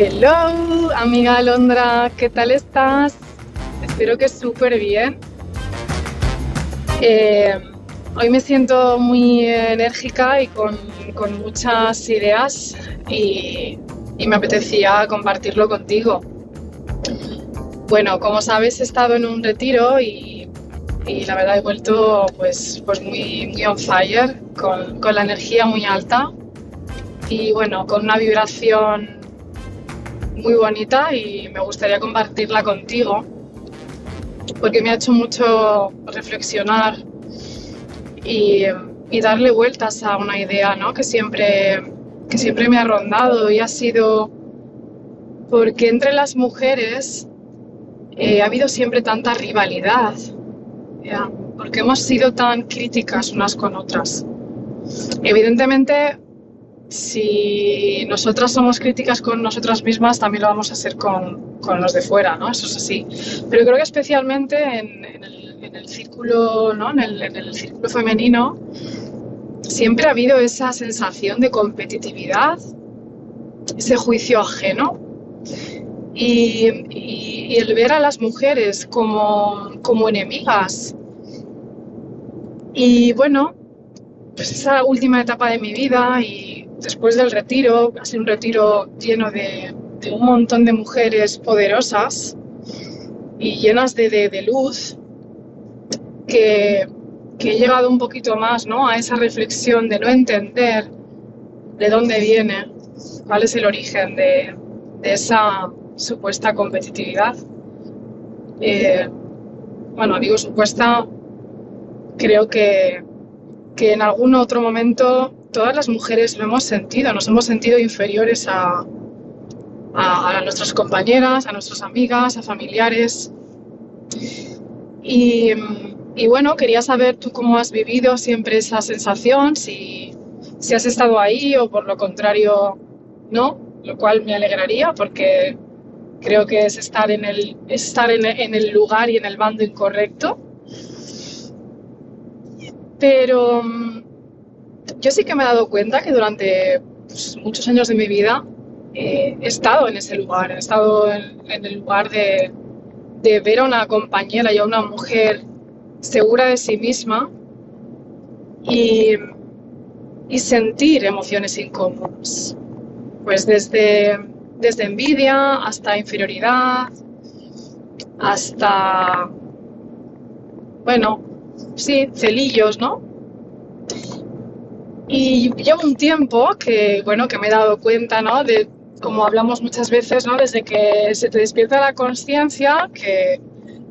Hello, amiga Alondra, ¿qué tal estás? Espero que súper bien. Eh, hoy me siento muy enérgica y con, muchas ideas y, me apetecía compartirlo contigo. Bueno, como sabes, he estado en un retiro y, la verdad he vuelto pues, pues muy, muy on fire, con, con la energía muy alta y bueno, con una vibración muy bonita y me gustaría compartirla contigo porque me ha hecho mucho reflexionar y, darle vueltas a una idea ¿no? que, siempre, que siempre me ha rondado y ha sido porque entre las mujeres eh, ha habido siempre tanta rivalidad, porque hemos sido tan críticas unas con otras. Evidentemente si nosotras somos críticas con nosotras mismas, también lo vamos a hacer con, los de fuera, ¿no? Eso es así. Pero creo que especialmente en, el, círculo, ¿no? En el, círculo femenino, siempre ha habido esa sensación de competitividad, ese juicio ajeno. Y, el ver a las mujeres como, como enemigas. Y bueno, pues esa última etapa de mi vida y después del retiro, ha sido un retiro lleno de, un montón de mujeres poderosas y llenas de, luz, que, he llegado un poquito más ¿no? a esa reflexión de no entender de dónde viene, cuál es el origen de, esa supuesta competitividad. Eh, bueno, digo supuesta, creo que, que en algún otro momento todas las mujeres lo hemos sentido, nos hemos sentido inferiores a, a, nuestras compañeras, a nuestras amigas, a familiares. Y, bueno, quería saber tú cómo has vivido siempre esa sensación, si, si has estado ahí o por lo contrario no, lo cual me alegraría porque creo que es estar en el, estar en, en el lugar y en el bando incorrecto. Pero yo sí que me he dado cuenta que durante pues, muchos años de mi vida eh, he estado en ese lugar, he estado en, el lugar de, ver a una compañera y a una mujer segura de sí misma y, sentir emociones incómodas. Pues desde, desde envidia hasta inferioridad, hasta, bueno, sí, celillos, ¿no? Y llevo un tiempo que, bueno, que me he dado cuenta, ¿no? De, como hablamos muchas veces, ¿no? Desde que se te despierta la conciencia, que,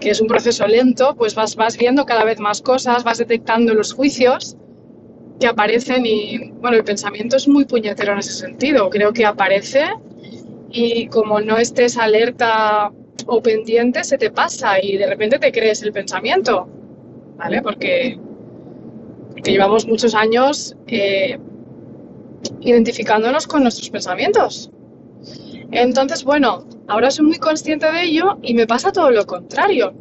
que, es un proceso lento, pues vas, vas viendo cada vez más cosas, vas detectando los juicios que aparecen y, bueno, el pensamiento es muy puñetero en ese sentido. Creo que aparece y como no estés alerta o pendiente, se te pasa y de repente te crees el pensamiento, ¿vale? Porque que llevamos muchos años eh, identificándonos con nuestros pensamientos. Entonces, bueno, ahora soy muy consciente de ello y me pasa todo lo contrario.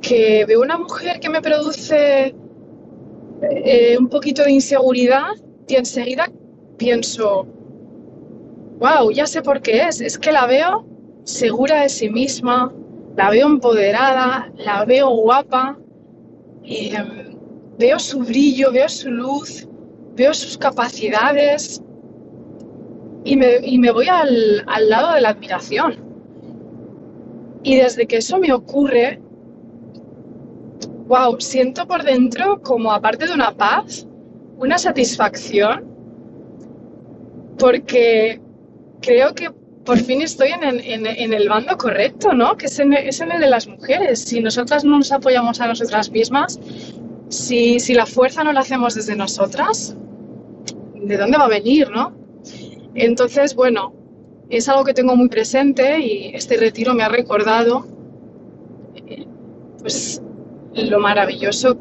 Que veo una mujer que me produce eh, un poquito de inseguridad y enseguida pienso, wow, ya sé por qué es. Es que la veo segura de sí misma, la veo empoderada, la veo guapa em, veo su brillo, veo su luz, veo sus capacidades y me, voy al, lado de la admiración. Y desde que eso me ocurre, wow, siento por dentro como aparte de una paz, una satisfacción, porque creo que por fin estoy en, el bando correcto, ¿no? Que es en, es en el de las mujeres. Si nosotras no nos apoyamos a nosotras mismas, si, la fuerza no la hacemos desde nosotras, ¿de dónde va a venir, no? Entonces, bueno, es algo que tengo muy presente y este retiro me ha recordado eh, pues lo maravilloso,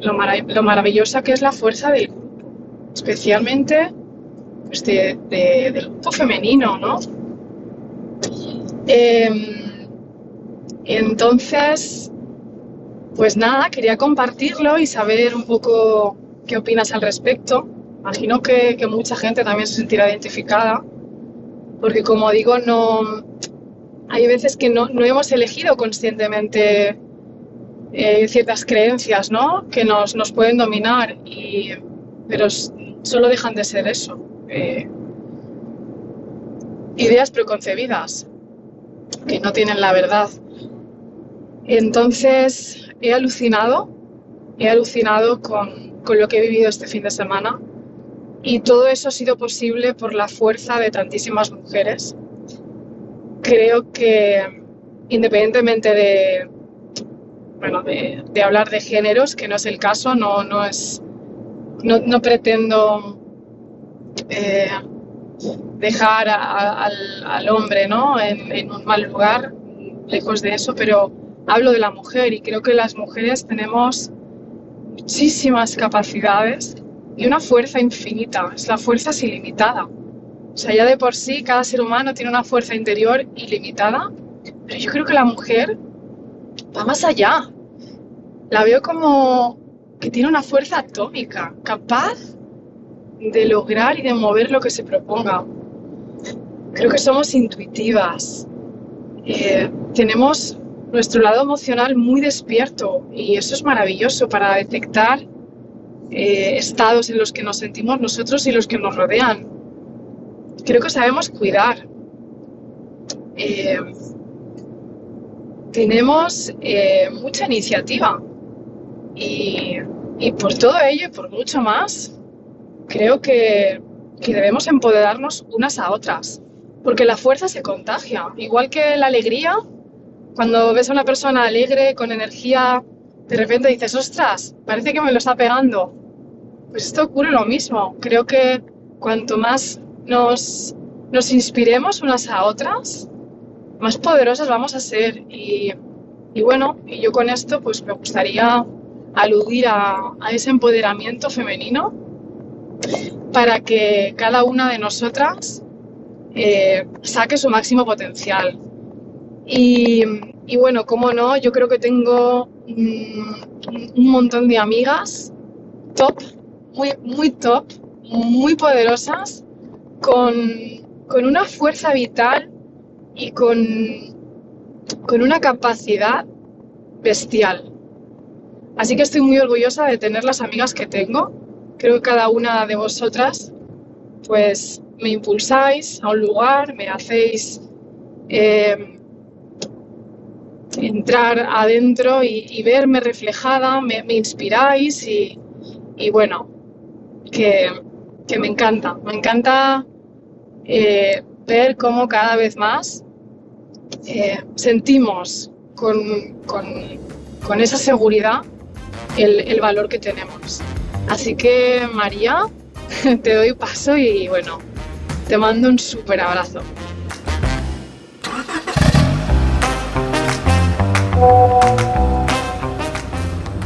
lo, maravillosa que es la fuerza del grupo, especialmente pues, del grupo femenino, ¿no? Em, entonces, pues nada, quería compartirlo y saber un poco qué opinas al respecto. Imagino que, mucha gente también se sentirá identificada, porque como digo, no hay veces que no, hemos elegido conscientemente eh, ciertas creencias, ¿no? Que nos, pueden dominar, y, pero solo dejan de ser eso. Eh, ideas preconcebidas que no tienen la verdad. Entonces he alucinado, he alucinado con, con lo que he vivido este fin de semana y todo eso ha sido posible por la fuerza de tantísimas mujeres. Creo que independientemente de, bueno, de, de hablar de géneros, que no es el caso, no, no, es, no, no pretendo eh, dejar al, hombre ¿no? En, un mal lugar, lejos de eso, pero hablo de la mujer y creo que las mujeres tenemos muchísimas capacidades y una fuerza infinita, es la fuerza es ilimitada. O sea, ya de por sí cada ser humano tiene una fuerza interior ilimitada, pero yo creo que la mujer va más allá. La veo como que tiene una fuerza atómica, capaz de lograr y de mover lo que se proponga. Creo que somos intuitivas. Eh, tenemos nuestro lado emocional muy despierto y eso es maravilloso para detectar eh, estados en los que nos sentimos nosotros y los que nos rodean. Creo que sabemos cuidar. Eh, tenemos mucha iniciativa y por todo ello y por mucho más, creo que, debemos empoderarnos unas a otras, porque la fuerza se contagia, igual que la alegría. Cuando ves a una persona alegre, con energía, de repente dices, ostras, parece que me lo está pegando. Pues esto ocurre lo mismo. Creo que cuanto más nos, nos inspiremos unas a otras, más poderosas vamos a ser. Y, bueno, y yo con esto pues me gustaría aludir a, ese empoderamiento femenino para que cada una de nosotras eh, saque su máximo potencial. Y, bueno, como no, yo creo que tengo mm, un montón de amigas top, muy, muy top, muy poderosas, con, una fuerza vital y con, con una capacidad bestial. Así que estoy muy orgullosa de tener las amigas que tengo creo que cada una de vosotras pues me impulsáis a un lugar, me hacéis eh, entrar adentro y, verme reflejada, me, inspiráis y, bueno, que, me encanta, me encanta eh, ver cómo cada vez más eh, sentimos con, esa seguridad el valor que tenemos. Así que María, te doy paso y bueno, te mando un súper abrazo.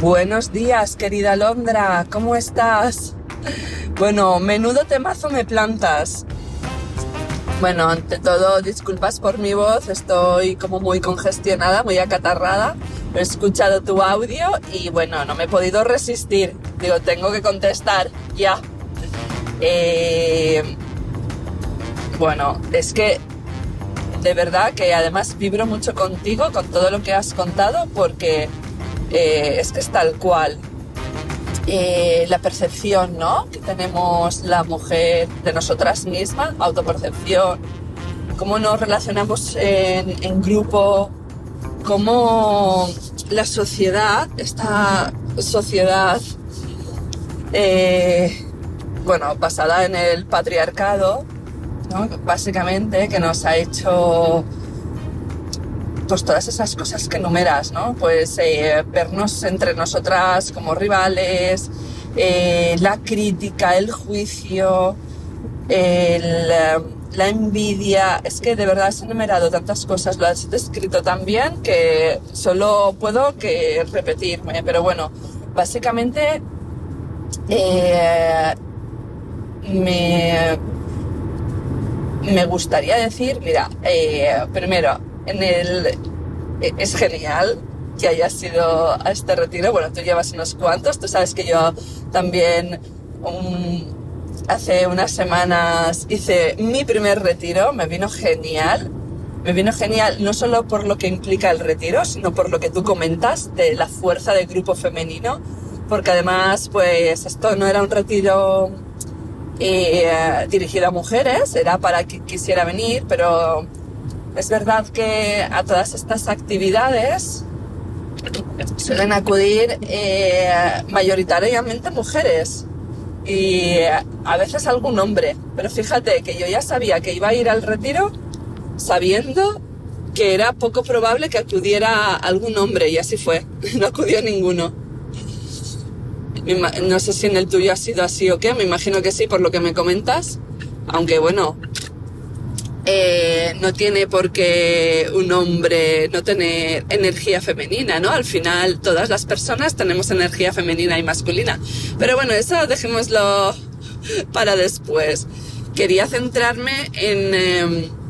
Buenos días, querida Londra, ¿cómo estás? Bueno, menudo temazo me plantas. Bueno, ante todo, disculpas por mi voz, estoy como muy congestionada, muy acatarrada. He escuchado tu audio y bueno, no me he podido resistir. Digo, tengo que contestar ya. Eh, bueno, es que de verdad que además vibro mucho contigo, con todo lo que has contado, porque eh, es que es tal cual. Eh, la percepción ¿no? que tenemos la mujer de nosotras mismas, autopercepción, cómo nos relacionamos en, grupo, cómo la sociedad, esta sociedad eh, bueno, basada en el patriarcado, básicamente, que nos ha hecho todas esas cosas que numeras, ¿no? Pues eh, vernos entre nosotras como rivales, eh, la crítica, el juicio, el la envidia, es que de verdad has enumerado tantas cosas, lo has descrito tan bien que solo puedo que repetirme, pero bueno, básicamente eh, me, me gustaría decir, mira, eh, primero, en el, e, es genial que hayas ido a este retiro, bueno, tú llevas unos cuantos, tú sabes que yo también hace unas semanas hice mi primer retiro, me vino genial. Me vino genial no solo por lo que implica el retiro, sino por lo que tú comentas de la fuerza del grupo femenino, porque además, pues esto no era un retiro eh, dirigido a mujeres, era para que quisiera venir, pero es verdad que a todas estas actividades suelen acudir eh, mayoritariamente mujeres y a veces algún hombre. Pero fíjate que yo ya sabía que iba a ir al retiro sabiendo que era poco probable que acudiera algún hombre y así fue. No acudió ninguno. No sé si en el tuyo ha sido así o qué, me imagino que sí por lo que me comentas. Aunque bueno, eh, no tiene por qué un hombre no tener energía femenina, ¿no? Al final todas las personas tenemos energía femenina y masculina. Pero bueno, eso dejémoslo para después. Quería centrarme en... Em,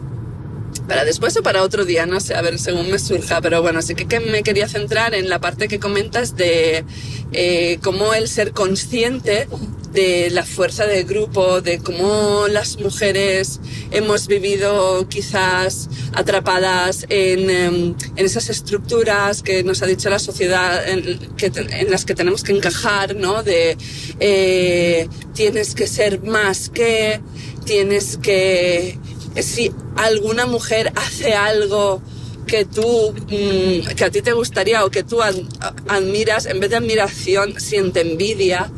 para después o para otro día, no sé, a ver, según me surja, pero bueno, sí que, me quería centrar en la parte que comentas de eh, cómo el ser consciente de la fuerza del grupo, de cómo las mujeres hemos vivido quizás atrapadas en, em, en esas estructuras que nos ha dicho la sociedad en, que, en las que tenemos que encajar, ¿no? De eh, tienes que ser más que, tienes que, si alguna mujer hace algo que tú, mm, que a ti te gustaría o que tú admiras, en vez de admiración, siente envidia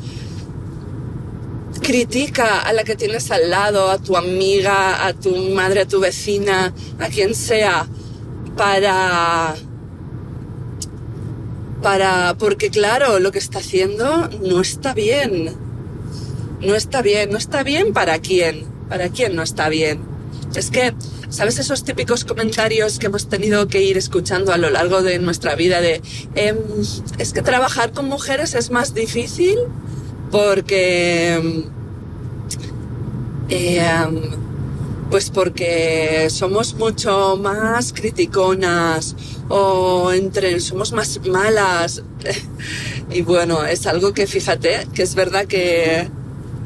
critica a la que tienes al lado, a tu amiga, a tu madre, a tu vecina, a quien sea, para... Para... Porque claro, lo que está haciendo no está bien. No está bien. No está bien para quién. Para quién no está bien. Es que, ¿sabes esos típicos comentarios que hemos tenido que ir escuchando a lo largo de nuestra vida de, em, es que trabajar con mujeres es más difícil? porque... Eh, pues porque somos mucho más criticonas o entre somos más malas y bueno es algo que fíjate que es verdad que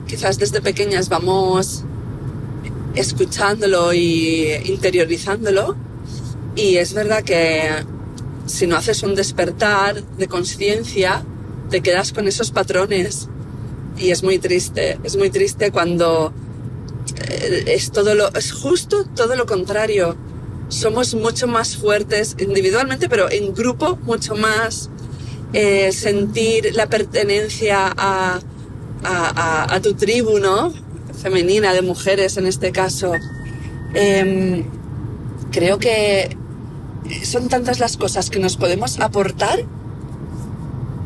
quizás desde pequeñas vamos escuchándolo y interiorizándolo y es verdad que si no haces un despertar de conciencia te quedas con esos patrones y es muy triste, es muy triste cuando eh, es todo lo, es justo todo lo contrario. Somos mucho más fuertes individualmente, pero en grupo mucho más. Eh, sentir la pertenencia a, a, a, tu tribu, ¿no? Femenina, de mujeres en este caso. Em, creo que son tantas las cosas que nos podemos aportar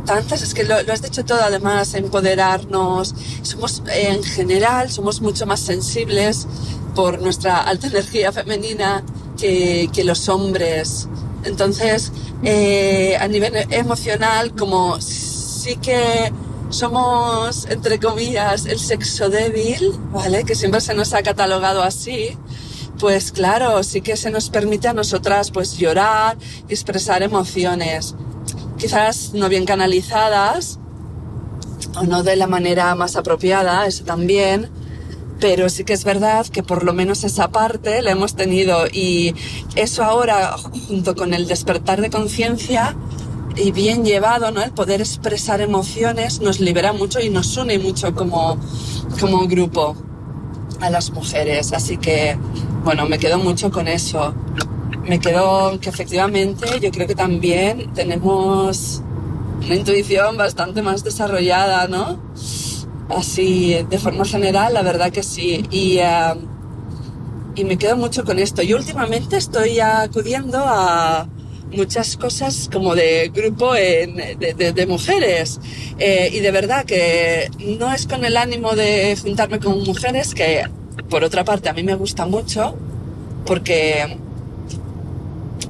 tantas, es que lo, has dicho todo además, empoderarnos, somos en general, somos mucho más sensibles por nuestra alta energía femenina que, que los hombres. Entonces, eh, a nivel emocional, como sí que somos, entre comillas, el sexo débil, ¿vale? Que siempre se nos ha catalogado así, pues claro, sí que se nos permite a nosotras pues llorar y expresar emociones quizás no bien canalizadas o no de la manera más apropiada, eso también, pero sí que es verdad que por lo menos esa parte la hemos tenido y eso ahora junto con el despertar de conciencia y bien llevado, ¿no? El poder expresar emociones nos libera mucho y nos une mucho como, como grupo a las mujeres. Así que, bueno, me quedo mucho con eso me quedo que efectivamente yo creo que también tenemos una intuición bastante más desarrollada, ¿no? Así, de forma general, la verdad que sí. Y, eh, y me quedo mucho con esto. Y últimamente estoy acudiendo a muchas cosas como de grupo de, mujeres. Eh, y de verdad que no es con el ánimo de juntarme con mujeres, que por otra parte, a mí me gusta mucho porque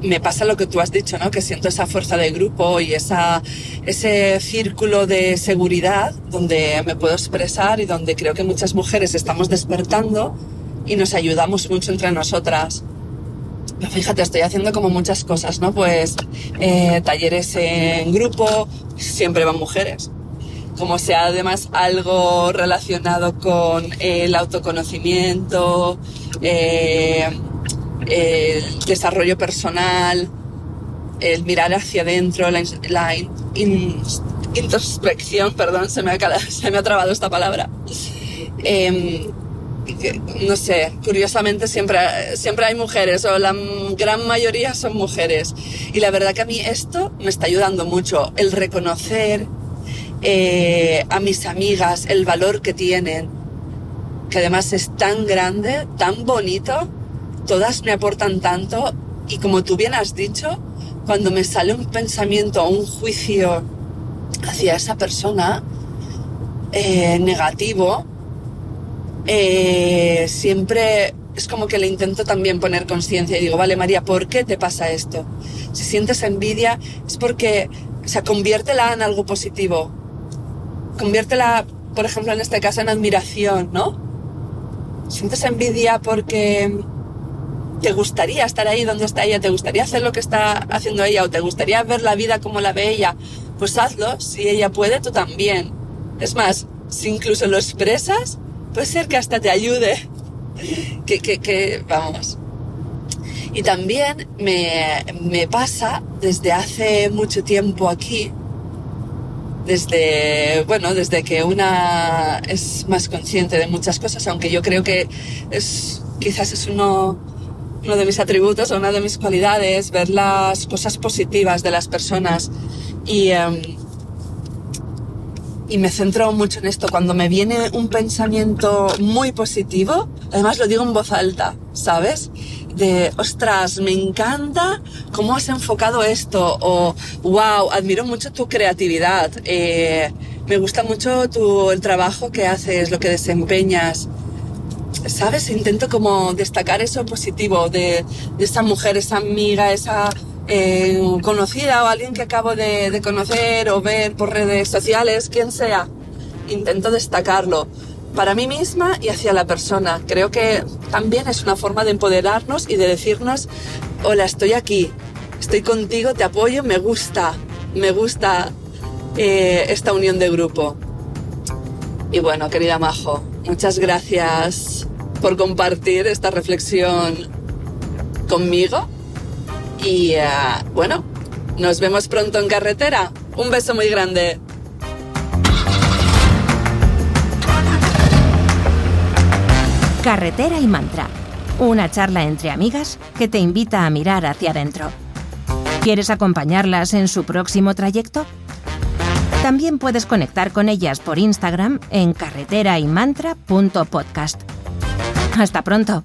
me pasa lo que tú has dicho, ¿no? Que siento esa fuerza de grupo y esa, ese círculo de seguridad donde me puedo expresar y donde creo que muchas mujeres estamos despertando y nos ayudamos mucho entre nosotras. Fíjate, estoy haciendo como muchas cosas, ¿no? Pues eh, talleres en grupo, siempre van mujeres. Como sea además algo relacionado con el autoconocimiento, eh, el desarrollo personal, el mirar hacia adentro, la, introspección, perdón, se me, ha, se me ha trabado esta palabra. No sé, curiosamente siempre, siempre hay mujeres, o la gran mayoría son mujeres. Y la verdad que a mí esto me está ayudando mucho, el reconocer eh, a mis amigas el valor que tienen, que además es tan grande, tan bonito, todas me aportan tanto y como tú bien has dicho, cuando me sale un pensamiento o un juicio hacia esa persona eh, negativo, eh, siempre es como que le intento también poner conciencia y digo, vale María, ¿por qué te pasa esto? Si sientes envidia es porque, o sea, conviértela en algo positivo. Conviértela, por ejemplo, en este caso, en admiración, ¿no? Sientes envidia porque te gustaría estar ahí donde está ella, te gustaría hacer lo que está haciendo ella o te gustaría ver la vida como la ve ella, pues hazlo. Si ella puede, tú también. Es más, si incluso lo expresas, puede ser que hasta te ayude. Que, que, que, vamos. Y también me, me pasa desde hace mucho tiempo aquí, desde, bueno, desde que una es más consciente de muchas cosas, aunque yo creo que es, quizás es uno, uno de mis atributos o una de mis cualidades, ver las cosas positivas de las personas y, em, y me centro mucho en esto. Cuando me viene un pensamiento muy positivo, además lo digo en voz alta, ¿sabes? De, ostras, me encanta cómo has enfocado esto, o wow, admiro mucho tu creatividad, eh, me gusta mucho tu, el trabajo que haces, lo que desempeñas. ¿sabes? Intento como destacar eso positivo de, esa mujer, esa amiga, esa conocida o alguien que acabo de, de, conocer o ver por redes sociales, quien sea. Intento destacarlo para mí misma y hacia la persona. Creo que también es una forma de empoderarnos y de decirnos, hola, estoy aquí, estoy contigo, te apoyo, me gusta, me gusta eh, esta unión de grupo. Y bueno, querida Majo, muchas gracias por compartir esta reflexión conmigo. Y eh, bueno, nos vemos pronto en carretera. Un beso muy grande. Carretera y Mantra. Una charla entre amigas que te invita a mirar hacia adentro. ¿Quieres acompañarlas en su próximo trayecto? También puedes conectar con ellas por Instagram en carreteraymantra.podcast. Hasta pronto.